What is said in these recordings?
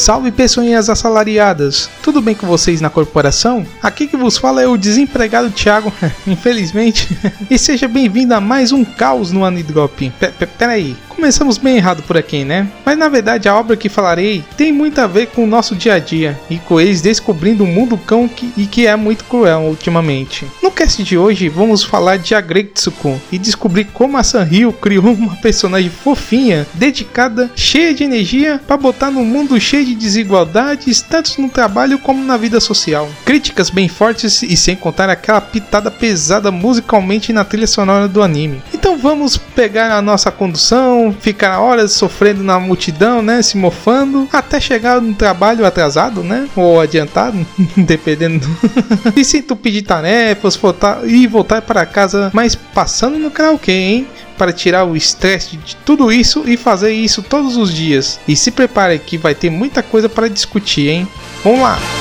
Salve pessoinhas assalariadas! Tudo bem com vocês na corporação? Aqui que vos fala é o desempregado Thiago, infelizmente. e seja bem-vindo a mais um caos no Anidrop. Peraí, Começamos bem errado por aqui, né? Mas na verdade a obra que falarei tem muito a ver com o nosso dia a dia e com eles descobrindo um mundo cão que, e que é muito cruel ultimamente. No cast de hoje vamos falar de Agretsuko e descobrir como a Sanrio criou uma personagem fofinha, dedicada, cheia de energia para botar no mundo cheio de desigualdades, tanto no trabalho como na vida social. Críticas bem fortes e sem contar aquela pitada pesada musicalmente na trilha sonora do anime. Então vamos pegar a nossa condução, ficar horas sofrendo na multidão, né? Se mofando, até chegar no trabalho atrasado, né? Ou adiantado, dependendo. e se tu pedir tarefas, voltar e voltar para casa, mas passando no karaokê, hein? Para tirar o estresse de tudo isso e fazer isso todos os dias. E se prepare que vai ter muita coisa para discutir, hein? Vamos lá!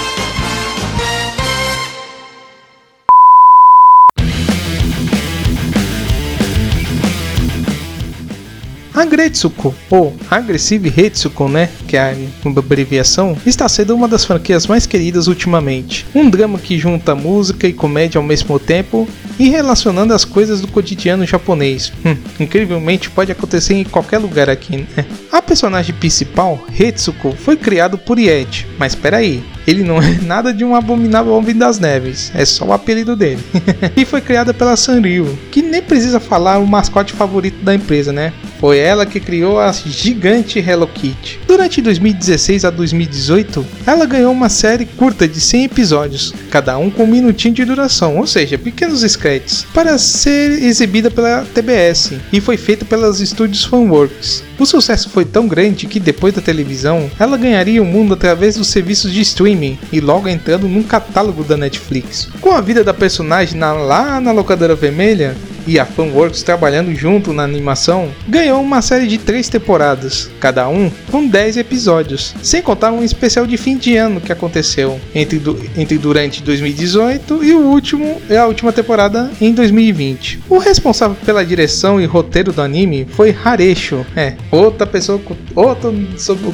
Agretsuko, ou Aggressive Retsuko, né, que é a abreviação, está sendo uma das franquias mais queridas ultimamente. Um drama que junta música e comédia ao mesmo tempo e relacionando as coisas do cotidiano japonês. Hum, incrivelmente pode acontecer em qualquer lugar aqui, né? A personagem principal, Retsuko, foi criado por Yeti, mas peraí, ele não é nada de um abominável homem das neves, é só o apelido dele. e foi criada pela Sanrio, que nem precisa falar o mascote favorito da empresa, né? Foi ela que criou a gigante Hello Kitty. Durante 2016 a 2018, ela ganhou uma série curta de 100 episódios, cada um com um minutinho de duração, ou seja, pequenos sketches, para ser exibida pela TBS e foi feita pelas estúdios Funworks. O sucesso foi tão grande que depois da televisão, ela ganharia o mundo através dos serviços de streaming e logo entrando num catálogo da Netflix. Com a vida da personagem na, lá na locadora vermelha, e a Funworks trabalhando junto na animação, ganhou uma série de três temporadas, cada um com 10 episódios, sem contar um especial de fim de ano que aconteceu entre, entre durante 2018 e o último a última temporada em 2020. O responsável pela direção e roteiro do anime foi Haresho, é, outra pessoa com outro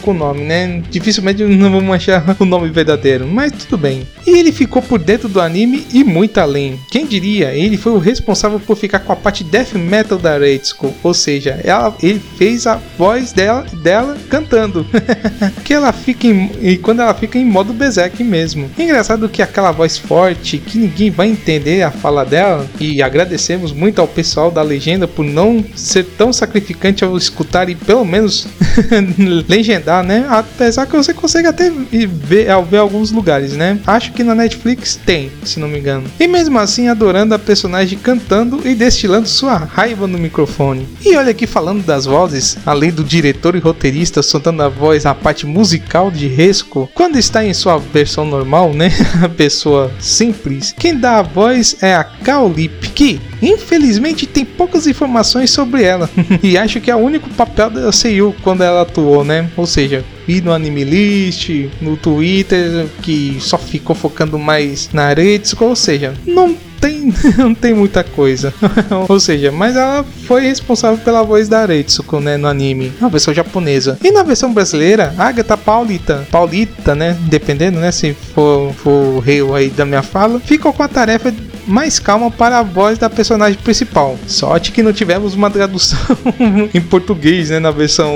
com nome, né? Dificilmente não vamos achar o nome verdadeiro, mas tudo bem. E ele ficou por dentro do anime e muito além. Quem diria, ele foi o responsável por ficar com a parte death metal da Reitsuko, ou seja, ela, ele fez a voz dela, dela cantando, que ela fica em, e quando ela fica em modo berserk mesmo. Engraçado que aquela voz forte, que ninguém vai entender a fala dela, e agradecemos muito ao pessoal da legenda por não ser tão sacrificante ao escutar e pelo menos legendar, né? Apesar que você consegue até ver, ver alguns lugares, né? Acho que na Netflix tem, se não me engano. E mesmo assim, adorando a personagem cantando e destilando sua raiva no microfone. E olha aqui falando das vozes, além do diretor e roteirista soltando a voz, a parte musical de Resco, quando está em sua versão normal, né? A pessoa simples, quem dá a voz é a Kaolip, que infelizmente tem poucas informações sobre ela. e acho que é o único papel da Seiyu quando ela atuou, né? Ou seja, e no Anime List, no Twitter, que só ficou focando mais na Aretsuko, ou seja, não tem, não tem muita coisa. Ou seja, mas ela foi responsável pela voz da Aretsuko, né, no anime, na versão japonesa. E na versão brasileira, Agatha Paulita, Paulita, né, dependendo, né, se for, for o rei aí da minha fala, ficou com a tarefa mais calma para a voz da personagem principal. Sorte que não tivemos uma tradução em português, né, na versão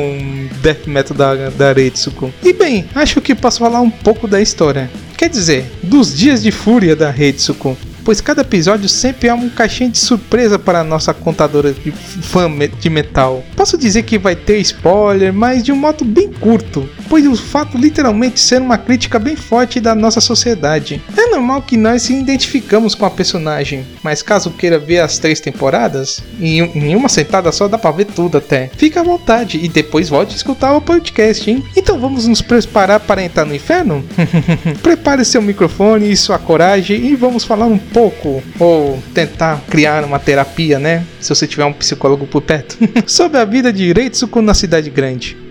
death metal da, da Aretsuko. E bem, acho que posso falar um pouco da história. Quer dizer, dos dias de fúria da Retsuko pois cada episódio sempre é um caixinha de surpresa para a nossa contadora de fã de metal. Posso dizer que vai ter spoiler, mas de um modo bem curto, pois o fato literalmente ser uma crítica bem forte da nossa sociedade. É normal que nós se identificamos com a personagem, mas caso queira ver as três temporadas, em, uma sentada só dá pra ver tudo até. Fica à vontade e depois volte a escutar o podcast, hein? Então vamos nos preparar para entrar no inferno? Prepare seu microfone e sua coragem e vamos falar um pouco pouco ou tentar criar uma terapia, né? Se você tiver um psicólogo por perto, sobre a vida de Reitsuko na cidade grande.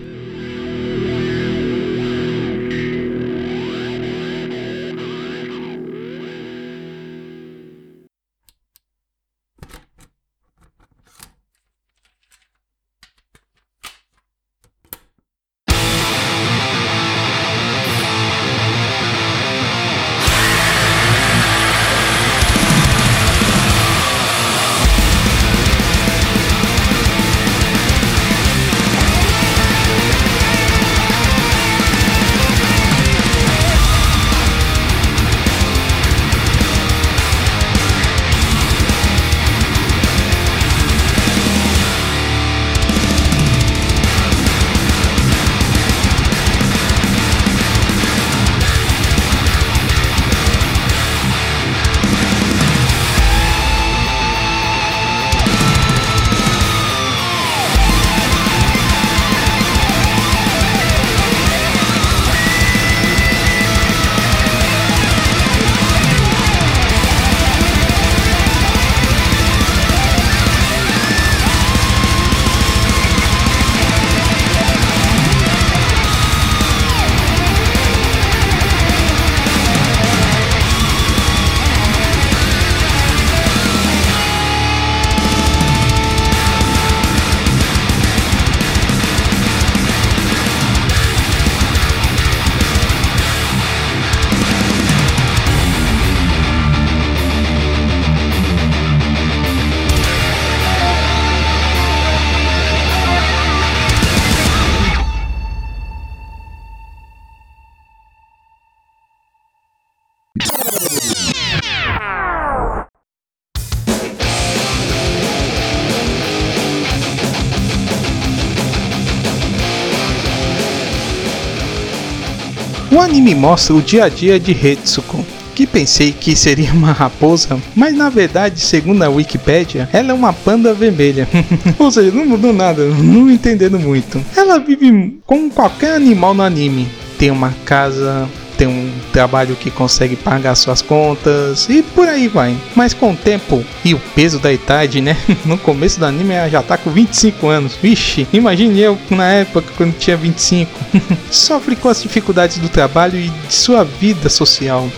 Mostra o dia a dia de Hetsuko, que pensei que seria uma raposa, mas na verdade, segundo a Wikipedia, ela é uma panda vermelha. Ou seja, não mudou nada, não entendendo muito. Ela vive como qualquer animal no anime. Tem uma casa, tem um trabalho que consegue pagar suas contas e por aí vai. Mas com o tempo e o peso da idade, né? No começo do anime ela já tá com 25 anos. Vixe, imagine eu na época quando tinha 25. Sofre com as dificuldades do trabalho e de sua vida social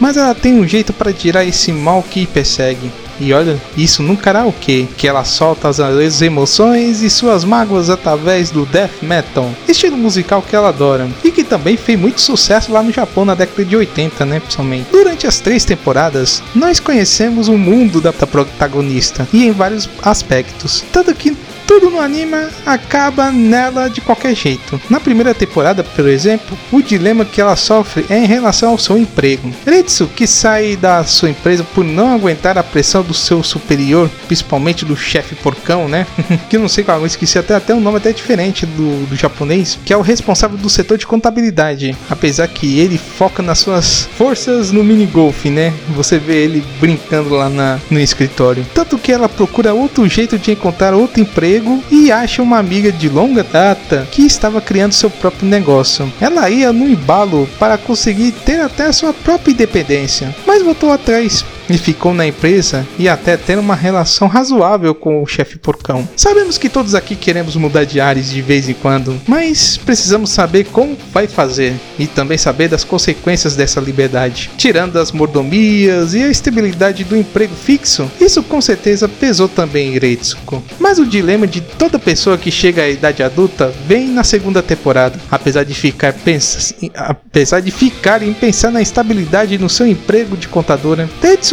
mas ela tem um jeito para tirar esse mal que persegue. E olha, isso no karaokê, que ela solta as emoções e suas mágoas através do death metal, estilo musical que ela adora, e que também fez muito sucesso lá no Japão na década de 80, né, principalmente. Durante as três temporadas, nós conhecemos o mundo da protagonista, e em vários aspectos, tanto que tudo no anime acaba nela de qualquer jeito. Na primeira temporada, por exemplo, o dilema que ela sofre é em relação ao seu emprego. Ritsu, que sai da sua empresa por não aguentar a pressão do seu superior, principalmente do chefe porcão, né? que não sei qual, eu esqueci até, até um nome até diferente do, do japonês, que é o responsável do setor de contabilidade. Apesar que ele foca nas suas forças no mini golf, né? Você vê ele brincando lá na, no escritório. Tanto que ela procura outro jeito de encontrar outro emprego emprego e acha uma amiga de longa data que estava criando seu próprio negócio. Ela ia no embalo para conseguir ter até sua própria independência, mas voltou atrás e ficou na empresa e até ter uma relação razoável com o chefe porcão. Sabemos que todos aqui queremos mudar de ares de vez em quando, mas precisamos saber como vai fazer e também saber das consequências dessa liberdade. Tirando as mordomias e a estabilidade do emprego fixo, isso com certeza pesou também em Retsuko. Mas o dilema de toda pessoa que chega à idade adulta vem na segunda temporada, apesar de ficar pensa, apesar de ficar em pensar na estabilidade no seu emprego de contadora,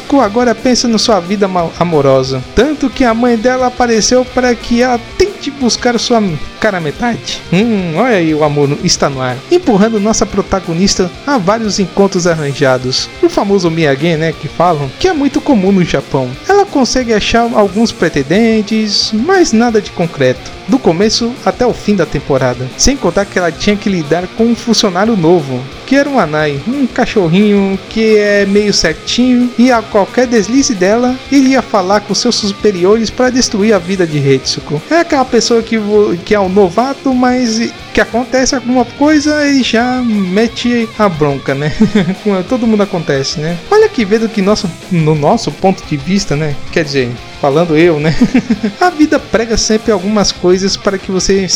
Zuko agora pensa na sua vida amorosa, tanto que a mãe dela apareceu para que ela tente buscar sua cara metade. Hum, olha aí o amor está no ar, empurrando nossa protagonista a vários encontros arranjados. O famoso Miyagi, né, que falam, que é muito comum no Japão. Ela consegue achar alguns pretendentes, mas nada de concreto do começo até o fim da temporada. Sem contar que ela tinha que lidar com um funcionário novo, que era um Anai, um cachorrinho que é meio certinho e a qualquer deslize dela iria falar com seus superiores para destruir a vida de Hetsuko. É aquela pessoa que, que é um novato, mas que acontece alguma coisa e já mete a bronca, né? Todo mundo acontece, né? Olha que vendo que nosso, no nosso ponto de vista, né? Quer dizer, falando eu, né? a vida prega sempre algumas coisas para que você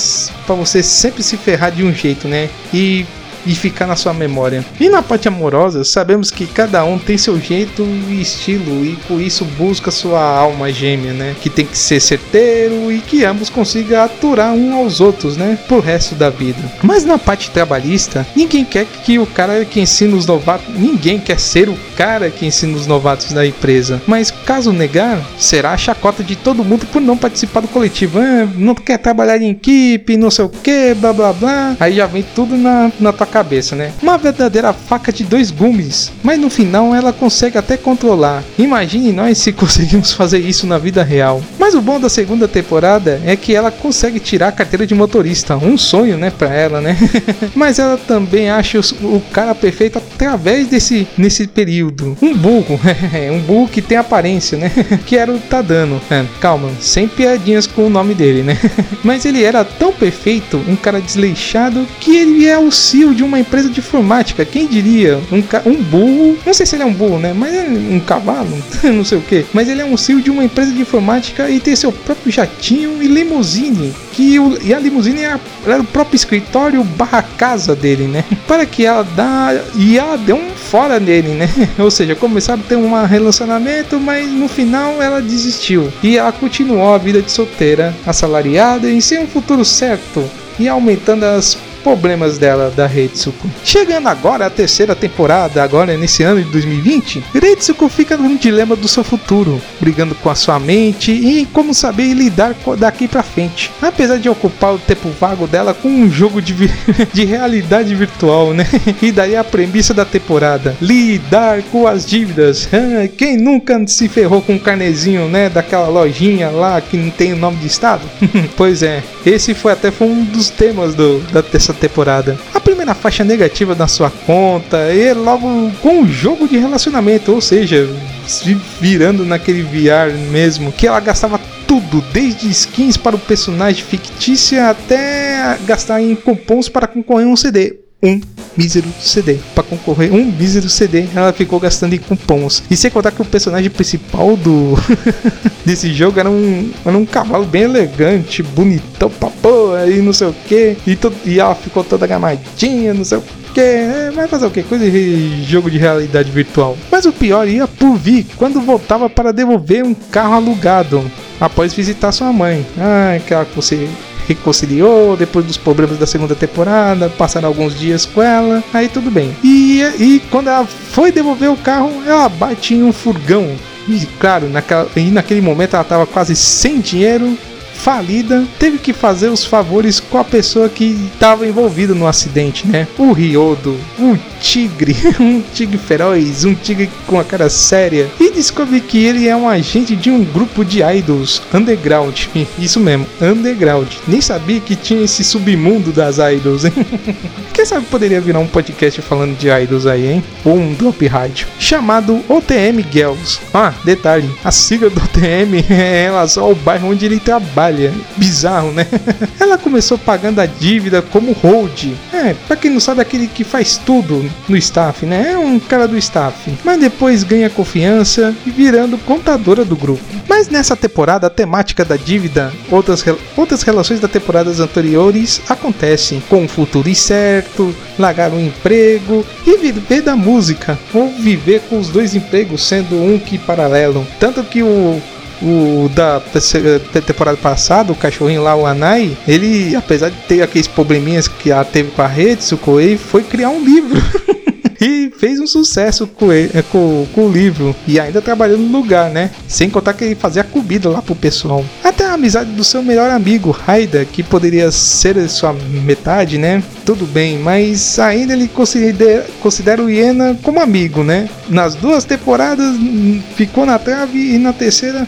para você sempre se ferrar de um jeito, né? E e ficar na sua memória. E na parte amorosa, sabemos que cada um tem seu jeito e estilo e por isso busca sua alma gêmea, né? Que tem que ser certeiro e que ambos consigam aturar um aos outros, né? Pro resto da vida. Mas na parte trabalhista, ninguém quer que o cara que ensina os novatos, ninguém quer ser o cara que ensina os novatos da empresa. Mas caso negar, será a chacota de todo mundo por não participar do coletivo. Ah, não quer trabalhar em equipe, não sei o que, blá blá blá. Aí já vem tudo na, na tua cabeça, né? Uma verdadeira faca de dois gumes, mas no final ela consegue até controlar. Imagine nós se conseguimos fazer isso na vida real. Mas o bom da segunda temporada é que ela consegue tirar a carteira de motorista, um sonho, né, para ela, né? mas ela também acha o cara perfeito através desse nesse período. Um burro, um burro que tem aparência, né? que era o Tadano. É, calma, sem piadinhas com o nome dele, né? mas ele era tão perfeito, um cara desleixado, que ele é o CEO de uma empresa de informática. Quem diria? Um, um burro, não sei se ele é um burro, né? Mas é um cavalo, não sei o que. Mas ele é um CEO de uma empresa de informática e tem seu próprio jatinho e limusine. Que o, e a limusine era, era o próprio escritório barra casa dele, né? Para que ela dá. E ela deu um fora nele, né? Ou seja, começaram a ter um relacionamento, mas no final ela desistiu. E ela continuou a vida de solteira, assalariada e sem um futuro certo e aumentando as problemas dela, da Retsuko. Chegando agora à terceira temporada, agora nesse ano de 2020, Retsuko fica num dilema do seu futuro, brigando com a sua mente e como saber lidar daqui para frente. Apesar de ocupar o tempo vago dela com um jogo de, de realidade virtual, né? E daí a premissa da temporada: lidar com as dívidas. Quem nunca se ferrou com um carnezinho, né? Daquela lojinha lá que não tem o nome de estado? pois é, esse foi até foi um dos temas do, da terceira temporada. A primeira faixa negativa na sua conta é logo com o jogo de relacionamento, ou seja, se virando naquele VR mesmo, que ela gastava tudo, desde skins para o personagem fictícia até gastar em cupons para concorrer um CD um mísero CD. Para concorrer um mísero CD, ela ficou gastando em cupons. E sem contar que o personagem principal do desse jogo era um, era um cavalo bem elegante, bonitão, papô, e não sei o que. E, e ela ficou toda gamadinha, não sei o que. É, vai fazer o que? Coisa de jogo de realidade virtual. Mas o pior ia por vir quando voltava para devolver um carro alugado após visitar sua mãe. Ah, aquela que você reconciliou depois dos problemas da segunda temporada, passaram alguns dias com ela, aí tudo bem. E, e quando ela foi devolver o carro, ela bate em um furgão. E claro, naquela, e naquele momento ela estava quase sem dinheiro falida, teve que fazer os favores com a pessoa que estava envolvida no acidente, né? O Ryodo, o tigre, um tigre feroz, um tigre com a cara séria, e descobre que ele é um agente de um grupo de idols underground. Isso mesmo, underground. Nem sabia que tinha esse submundo das idols, hein? Quem sabe poderia virar um podcast falando de idols aí, hein? Ou um drop rádio. Chamado OTM Girls. Ah, detalhe, a sigla do OTM é em relação ao bairro onde ele trabalha. Bizarro, né? Ela começou pagando a dívida como hold. É, pra quem não sabe, aquele que faz tudo no staff, né? É um cara do staff. Mas depois ganha confiança e virando contadora do grupo. Mas nessa temporada, a temática da dívida, outras, outras relações das temporadas anteriores acontecem, com o futuro incerto, largar um emprego e viver da música, ou viver com os dois empregos sendo um que paralelo. Tanto que o o da temporada passada, o cachorrinho lá, o Anai, ele, apesar de ter aqueles probleminhas que ela teve com a rede, ele foi criar um livro. e fez um sucesso com, ele, é, com, com, o livro e ainda trabalhando no lugar, né? Sem contar que ele fazia comida lá pro pessoal. Até a amizade do seu melhor amigo, Raida, que poderia ser sua metade, né? Tudo bem, mas ainda ele considera, considera o Iena como amigo, né? Nas duas temporadas hum, ficou na trave e na terceira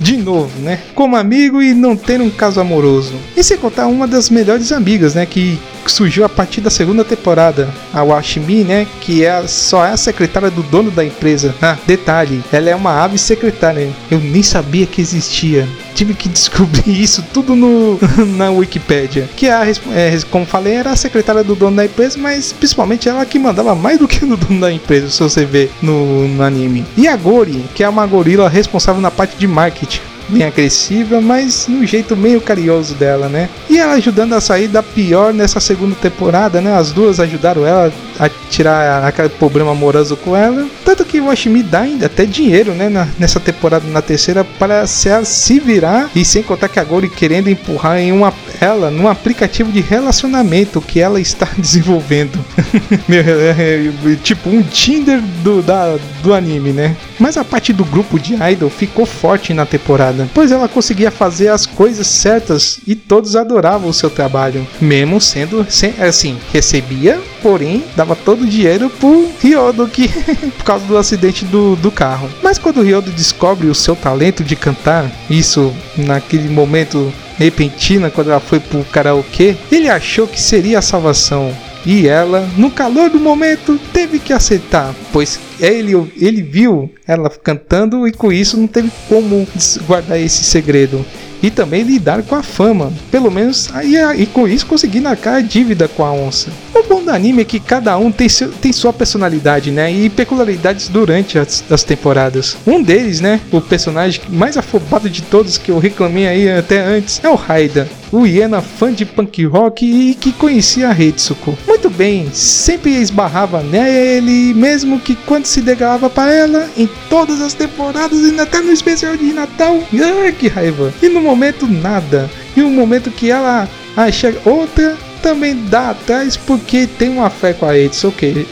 de novo, né? Como amigo e não ter um caso amoroso. E sem contar uma das melhores amigas, né? Que surgiu a partir da segunda temporada, a Washimi, né? Que é só é a secretária do dono da empresa. Ah, detalhe, ela é uma ave secretária. Eu nem sabia que existia. Tive que descobrir isso tudo no, na Wikipedia. Que a, é, como falei, era a secretária do dono da empresa, mas principalmente ela que mandava mais do que o dono da empresa, se você ver no, no anime. E a Gori, que é uma gorila responsável na parte de marketing bem agressiva, mas no jeito meio carinhoso dela, né? E ela ajudando a sair da pior nessa segunda temporada, né? As duas ajudaram ela a tirar aquele problema amoroso com ela. Tanto que Washimi dá ainda até dinheiro, né? Na, nessa temporada, na terceira, para se, se virar. E sem contar que a Gori querendo empurrar em uma, ela num aplicativo de relacionamento que ela está desenvolvendo. É, é, tipo um Tinder do, da, do anime, né? Mas a parte do grupo de idol ficou forte na temporada, pois ela conseguia fazer as coisas certas e todos adoravam o seu trabalho, mesmo sendo assim, recebia, porém dava todo o dinheiro pro Ryodo que por causa do acidente do, do carro. Mas quando o Ryodo descobre o seu talento de cantar, isso naquele momento repentina quando ela foi pro karaokê, ele achou que seria a salvação. E ela, no calor do momento, teve que aceitar, pois ele, ele viu ela cantando e com isso não teve como guardar esse segredo e também lidar com a fama. Pelo menos aí e com isso conseguir marcar a dívida com a onça. O bom do anime é que cada um tem, seu, tem sua personalidade, né? E peculiaridades durante as, as temporadas. Um deles, né? O personagem mais afobado de todos que eu reclamei aí até antes é o Raida o Iena fã de punk rock e que conhecia a Ritsuko. Muito bem, sempre esbarrava nele, mesmo que quando se degalava para ela, em todas as temporadas e até no especial de Natal. Ai, que raiva! E no momento, nada. E no momento que ela acha outra, também dá atrás porque tem uma fé com a Edson, ok.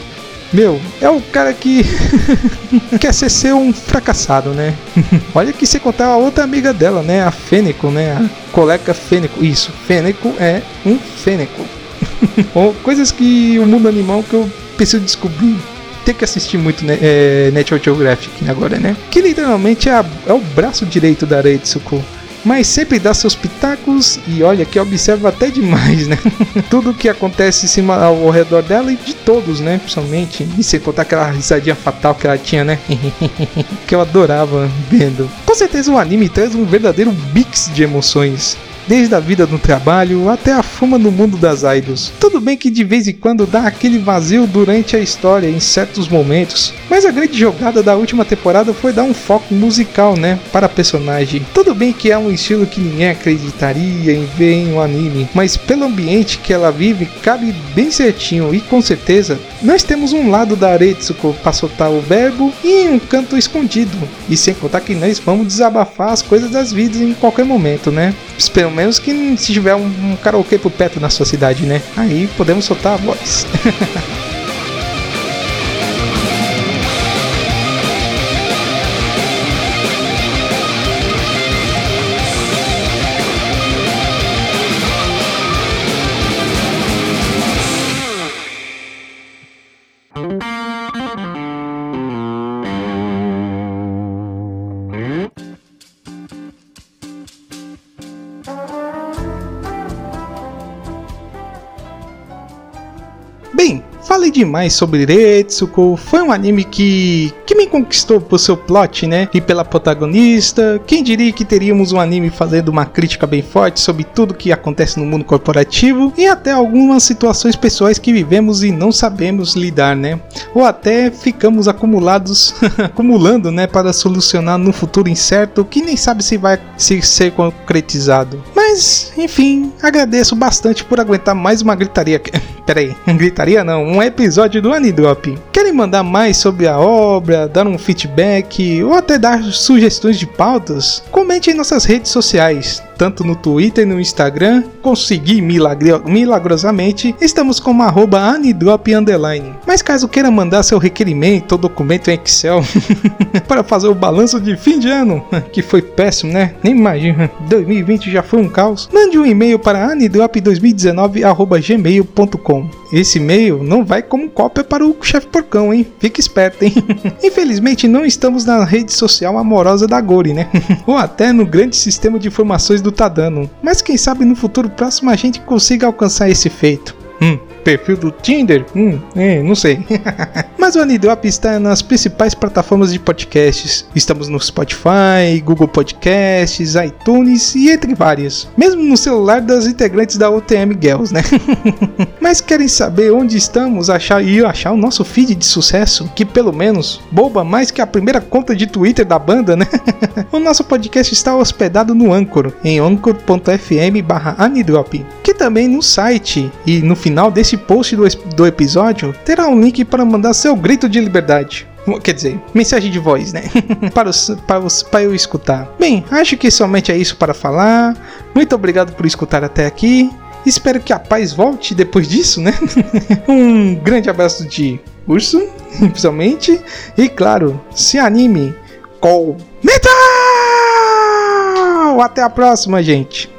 Meu, é o cara que quer ser, um fracassado, né? Olha que se contar a outra amiga dela, né? A Fênico, né? A colega Fênico. Isso, Fênico é um Fênico. Coisas que o mundo animal que eu preciso descobrir ter que assistir muito né, é, Geographic agora, né? Que literalmente é, a, é, o braço direito da Reitsuko. Mas sempre dá seus pitacos e olha que observa até demais, né? Tudo que acontece em cima ao redor dela e de todos, né? Principalmente, e sem contar aquela risadinha fatal que ela tinha, né? que eu adorava vendo. Com certeza o anime traz um verdadeiro mix de emoções desde a vida no trabalho até a fama no mundo das idols. Tudo bem que de vez em quando dá aquele vazio durante a história em certos momentos, mas a grande jogada da última temporada foi dar um foco musical, né, para a personagem. Tudo bem que é um estilo que ninguém acreditaria em ver em um anime, mas pelo ambiente que ela vive, cabe bem certinho e com certeza nós temos um lado da Aretsuko para soltar o verbo e um canto escondido. E sem contar que nós vamos desabafar as coisas das vidas em qualquer momento, né? Pelo menos que se tiver um, karaokê por perto na sua cidade, né? Aí podemos soltar a voz. demais sobre Retsuko, foi um anime que, que me conquistou por seu plot, né? E pela protagonista. Quem diria que teríamos um anime fazendo uma crítica bem forte sobre tudo que acontece no mundo corporativo e até algumas situações pessoais que vivemos e não sabemos lidar, né? Ou até ficamos acumulados, acumulando, né, para solucionar no futuro incerto que nem sabe se vai se ser concretizado. Mas, enfim, agradeço bastante por aguentar mais uma gritaria. Peraí, gritaria não, um episódio do Anidrop. Querem mandar mais sobre a obra, dar um feedback ou até dar sugestões de pautas? Comente em nossas redes sociais tanto no Twitter e no Instagram, consegui milagre milagrosamente, estamos como arroba anidrop underline. Mas caso queira mandar seu requerimento ou documento em Excel para fazer o balanço de fim de ano, que foi péssimo, né? Nem imagina, 2020 já foi um caos, mande um e-mail para anidrop2019.gmail.com. Esse e-mail não vai como cópia para o chefe porcão, hein? Fique esperto, hein? Infelizmente não estamos na rede social amorosa da Gori, né? ou até no grande sistema de informações do Tadano. Mas quem sabe no futuro próximo a gente consiga alcançar esse feito. Hum, perfil do Tinder? Hum, é, não sei. Mas o Anidrop está nas principais plataformas de podcasts. Estamos no Spotify, Google Podcasts, iTunes e entre várias. Mesmo no celular das integrantes da UTM Girls, né? Mas querem saber onde estamos achar e achar o nosso feed de sucesso, que pelo menos boba mais que a primeira conta de Twitter da banda, né? o nosso podcast está hospedado no Anchor, em anchor.fm/anidrop, que também no site e no final desse post do, do episódio terá um link para mandar seu grito de liberdade. Quer dizer, mensagem de voz, né? para, os, para, os, para eu escutar. Bem, acho que somente é isso para falar. Muito obrigado por escutar até aqui. Espero que a paz volte depois disso, né? um grande abraço de urso, principalmente. E claro, se anime com metal! Até a próxima, gente!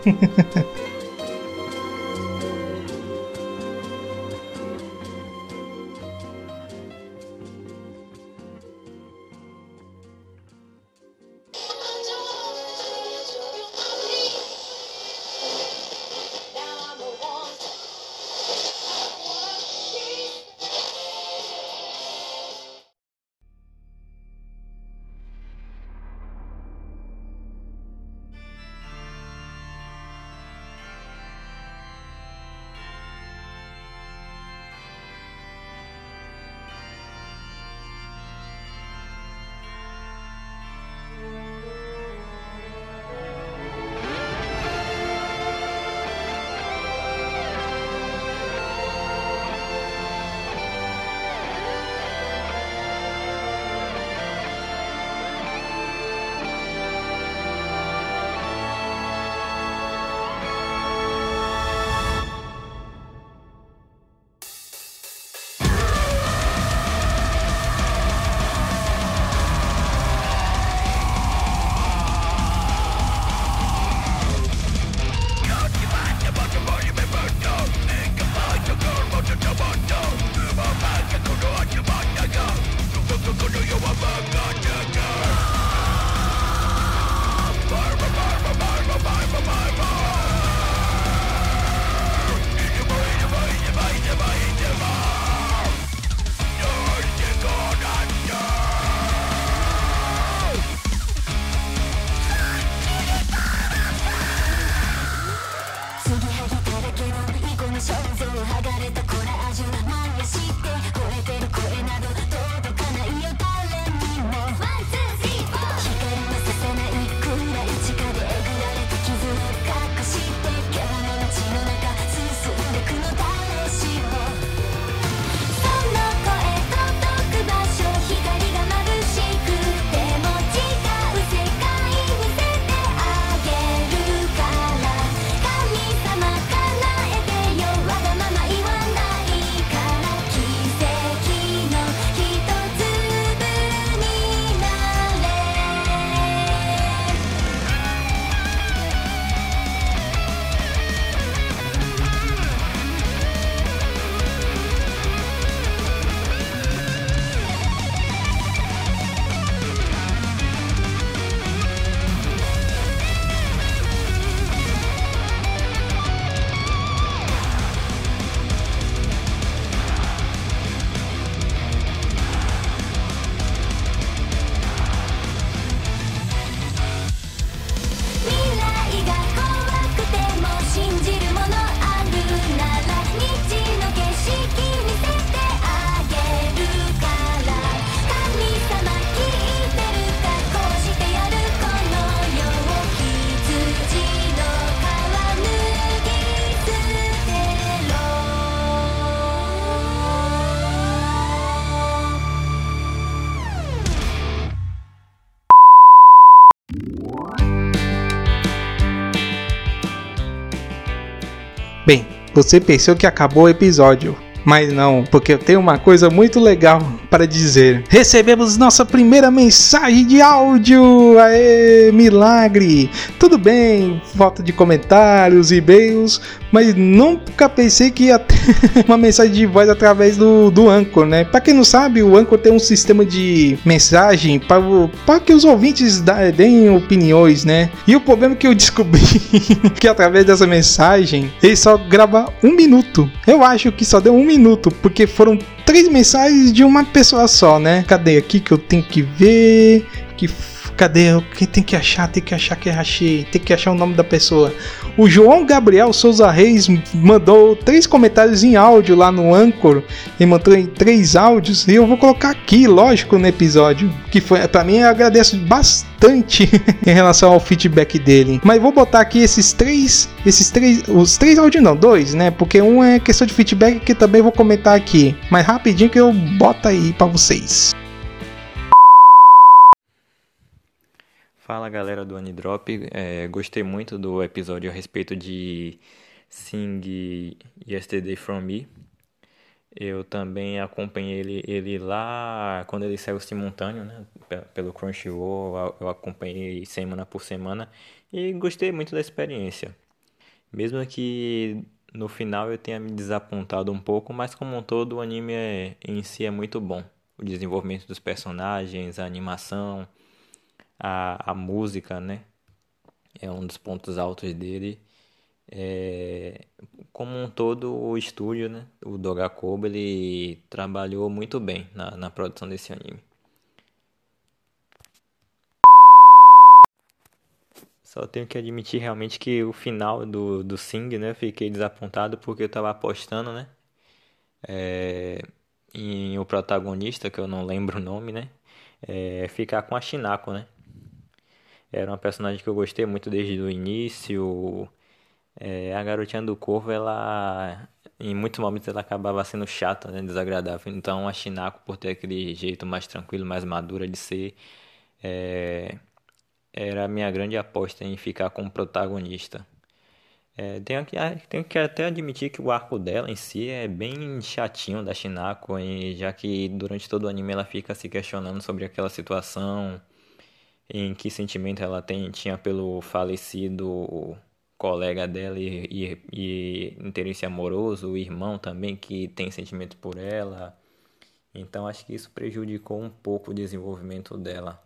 motherfucker. Bem, você pensou que acabou o episódio, mas não, porque eu tenho uma coisa muito legal para dizer. Recebemos nossa primeira mensagem de áudio! Aê, milagre! Tudo bem, falta de comentários, e-mails, mas nunca pensei que ia ter uma mensagem de voz através do, do Anchor, né? Para quem não sabe, o Anchor tem um sistema de mensagem para que os ouvintes deem opiniões, né? E o problema é que eu descobri que através dessa mensagem ele só grava um minuto. Eu acho que só deu um minuto, porque foram três mensagens de uma pessoa só, né? Cadê aqui que eu tenho que ver? Que cadê? Quem tem que achar? Tem que achar que achei. Tem que achar o nome da pessoa. O João Gabriel Souza Reis mandou três comentários em áudio lá no Anchor. Ele mandou em três áudios e eu vou colocar aqui, lógico, no episódio. Que foi para mim eu agradeço bastante em relação ao feedback dele. Mas vou botar aqui esses três, esses três, os três áudios não, dois, né? Porque um é questão de feedback que também vou comentar aqui. Mas rapidinho que eu boto aí para vocês. Fala galera do Anidrop, é, gostei muito do episódio a respeito de Sing Yesterday From Me. Eu também acompanhei ele, ele lá quando ele saiu simultâneo, né? Pelo Crunchyroll, eu acompanhei semana por semana e gostei muito da experiência. Mesmo que no final eu tenha me desapontado um pouco, mas como um todo o anime é, em si é muito bom. O desenvolvimento dos personagens, a animação, a, a música, né? É um dos pontos altos dele. É, como um todo, o estúdio, né? O Dogakobo, ele trabalhou muito bem na, na produção desse anime. Só tenho que admitir realmente que o final do, do Sing, né? Fiquei desapontado porque eu tava apostando, né? É, em o protagonista, que eu não lembro o nome, né? É, ficar com a Shinako, né? Era uma personagem que eu gostei muito desde o início. É, a garotinha do Corvo, ela. Em muitos momentos ela acabava sendo chata, né, desagradável. Então a Shinako, por ter aquele jeito mais tranquilo, mais madura de ser, é, era a minha grande aposta em ficar como protagonista. É, tenho, que, tenho que até admitir que o arco dela em si é bem chatinho da Shinako, e já que durante todo o anime ela fica se questionando sobre aquela situação em que sentimento ela tem, tinha pelo falecido colega dela e, e, e interesse amoroso, o irmão também que tem sentimento por ela. Então acho que isso prejudicou um pouco o desenvolvimento dela.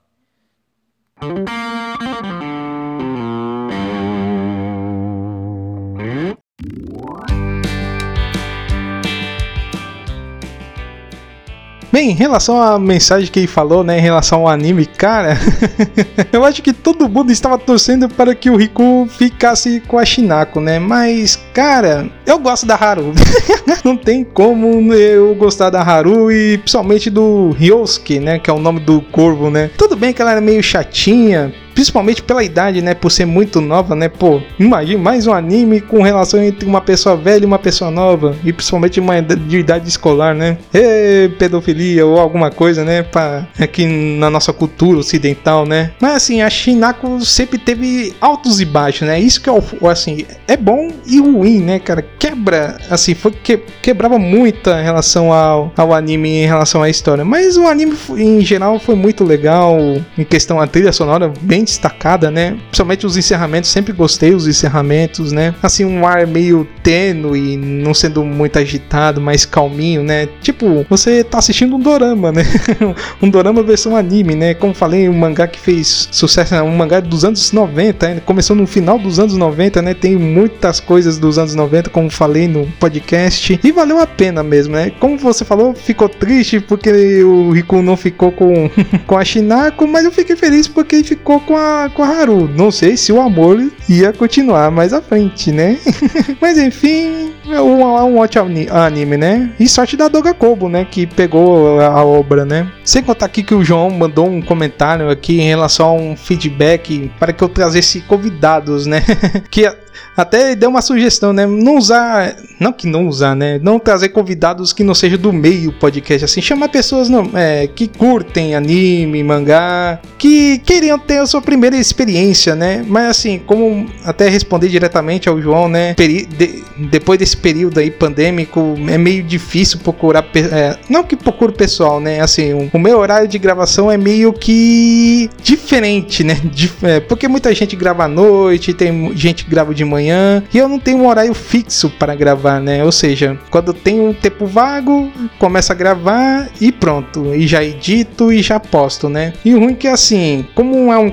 Bem, em relação à mensagem que ele falou, né, em relação ao anime, cara, eu acho que todo mundo estava torcendo para que o Riku ficasse com a Shinako, né? Mas, cara, eu gosto da Haru. não tem como eu gostar da Haru e principalmente do Ryosuke, né? Que é o nome do corvo, né? Tudo bem que ela era meio chatinha, principalmente pela idade, né? Por ser muito nova, né? Pô, imagine mais um anime com relação entre uma pessoa velha e uma pessoa nova, e principalmente uma de idade escolar, né? E pedofilia ou alguma coisa, né? Pra, aqui na nossa cultura ocidental, né? Mas assim, a Shinako sempre teve altos e baixos, né? Isso que é assim, é bom e ruim, né, cara? Quebra, assim, foi que quebrava muito em relação ao, ao anime em relação à história, mas o anime em geral foi muito legal em questão a trilha sonora bem destacada, né? Principalmente os encerramentos, sempre gostei dos encerramentos, né? Assim, um ar meio tênue, não sendo muito agitado, mais calminho, né? Tipo, você tá assistindo um dorama, né? um dorama versão anime, né? Como falei, um mangá que fez sucesso, um mangá dos anos 90, né? começou no final dos anos 90, né? Tem muitas coisas dos anos 90, como falei no podcast, e valeu a pena mesmo, né? Como você falou, ficou triste porque o Riku não ficou com, com a Shinako, mas eu fiquei feliz porque ele ficou com a, com a Haru. Não sei se o amor ia continuar mais à frente, né? Mas enfim, é um, um ótimo anime, né? E sorte da Doga Kobo, né? Que pegou a, a, obra, né? Sem contar aqui que o João mandou um comentário aqui em relação a um feedback para que eu trazesse convidados, né? que até deu uma sugestão, né? Não usar, não que não usar, né? Não trazer convidados que não sejam do meio podcast, assim, chamar pessoas não, é, que curtem anime, mangá, que queriam ter a sua primeira experiência, né? Mas assim, como até responder diretamente ao João, né? Peri de, depois desse período aí pandêmico, é meio difícil procurar, é, não que procure pessoal, né? Assim, o, o, meu horário de gravação é meio que diferente, né? Dif é, porque muita gente grava à noite, tem gente que grava de manhã e eu não tenho um horário fixo para gravar, né? Ou seja, quando tenho um tempo vago, começo a gravar e pronto, e já edito e já posto, né? E o ruim é que assim, como é um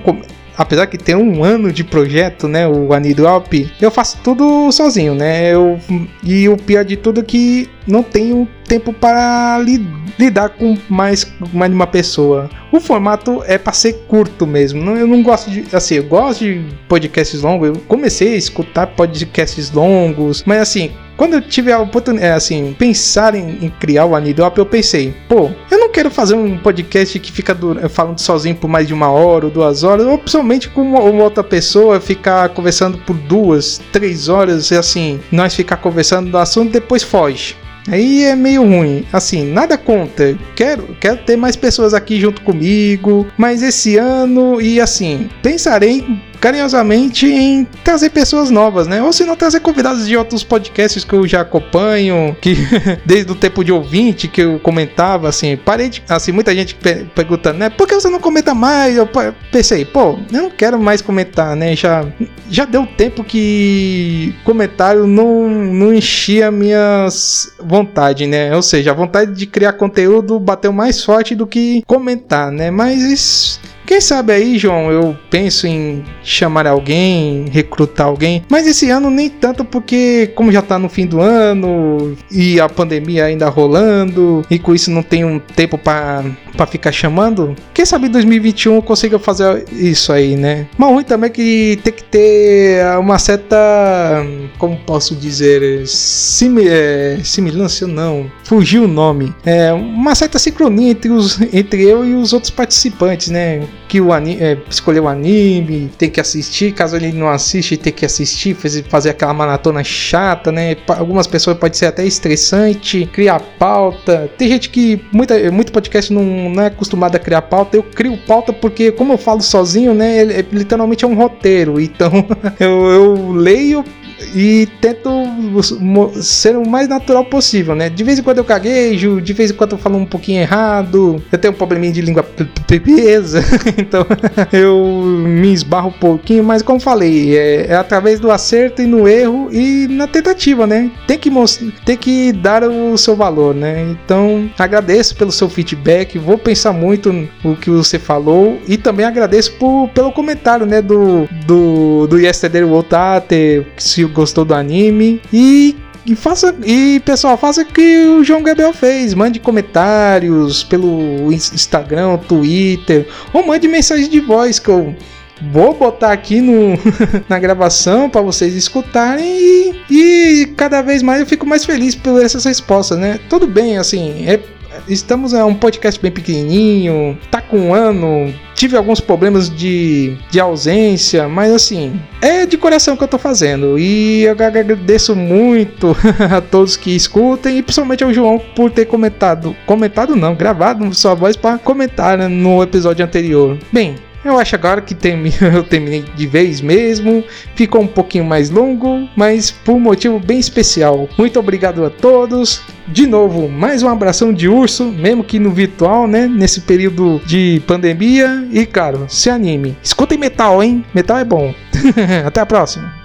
apesar que tem um ano de projeto, né, o Anidrop, eu faço tudo sozinho, né? Eu, e o pior de tudo é que não tenho tempo para li, lidar com mais, mais de uma pessoa. O formato é para ser curto mesmo. Não, eu não gosto de. Assim, eu gosto de podcasts longos. Eu comecei a escutar podcasts longos, mas assim, quando eu tive a oportunidade, é, assim, pensar em, em criar o Anidop, eu pensei, pô, eu não quero fazer um podcast que fica do, falando sozinho por mais de uma hora ou duas horas, ou principalmente com uma, uma, outra pessoa ficar conversando por duas, três horas, e assim, nós ficar conversando do assunto depois foge. Aí é meio ruim. Assim, nada contra. Quero, quero ter mais pessoas aqui junto comigo. Mas esse ano, e assim, pensarei carinhosamente em trazer pessoas novas, né? Ou se não trazer convidados de outros podcasts que eu já acompanho, que desde o tempo de ouvinte que eu comentava, assim, parei de, assim, muita gente perguntando, né? Por que você não comenta mais? Eu pensei, pô, eu não quero mais comentar, né? Já, já deu tempo que comentário não, não enchia minhas vontade, né? Ou seja, a vontade de criar conteúdo bateu mais forte do que comentar, né? Mas quem sabe aí, João, eu penso em chamar alguém, recrutar alguém, mas esse ano nem tanto porque como já tá no fim do ano e a pandemia ainda rolando e com isso não tem um tempo para ficar chamando, quem sabe em 2021 eu consiga fazer isso aí, né? Mas ruim também é que tem que ter uma certa, como posso dizer, simi, é, similância não, fugiu o nome, é uma certa sincronia entre os entre eu e os outros participantes, né? Que o anime, é, escolheu o anime, tem que assistir, caso ele não assiste, tem que assistir, fazer aquela maratona chata, né? Algumas pessoas pode ser até estressante, criar pauta. Tem gente que, muita, muito podcast não, não é acostumado a criar pauta. Eu crio pauta porque, como eu falo sozinho, né? Ele, literalmente é um roteiro. Então, eu, eu leio e tento ser o mais natural possível, né? De vez em quando eu caguejo, de vez em quando eu falo um pouquinho errado, eu tenho um probleminha de língua presa, então eu me esbarro um pouquinho, mas como falei, é, é, através do acerto e no erro e na tentativa, né? Tem que tem que dar o seu valor, né? Então agradeço pelo seu feedback, vou pensar muito no que você falou e também agradeço por, pelo comentário, né? Do, do, do Yesterday Wotate, se gostou do anime e e faça e pessoal faça o que o João Gabriel fez mande comentários pelo Instagram Twitter ou mande mensagem de voz que eu vou botar aqui no, na gravação para vocês escutarem e, e cada vez mais eu fico mais feliz por essas respostas, né? Tudo bem, assim, é estamos é um podcast bem pequenininho, tá com um ano, tive alguns problemas de, de ausência, mas assim, é de coração que eu tô fazendo e eu agradeço muito a todos que escutem e principalmente ao João por ter comentado, comentado não, gravado sua voz para comentar né, no episódio anterior. Bem, eu acho agora que eu terminei de vez mesmo. Ficou um pouquinho mais longo, mas por um motivo bem especial. Muito obrigado a todos. De novo, mais um abração de urso, mesmo que no virtual, né? Nesse período de pandemia. E, cara, se anime. Escutem metal, hein? Metal é bom. Até a próxima.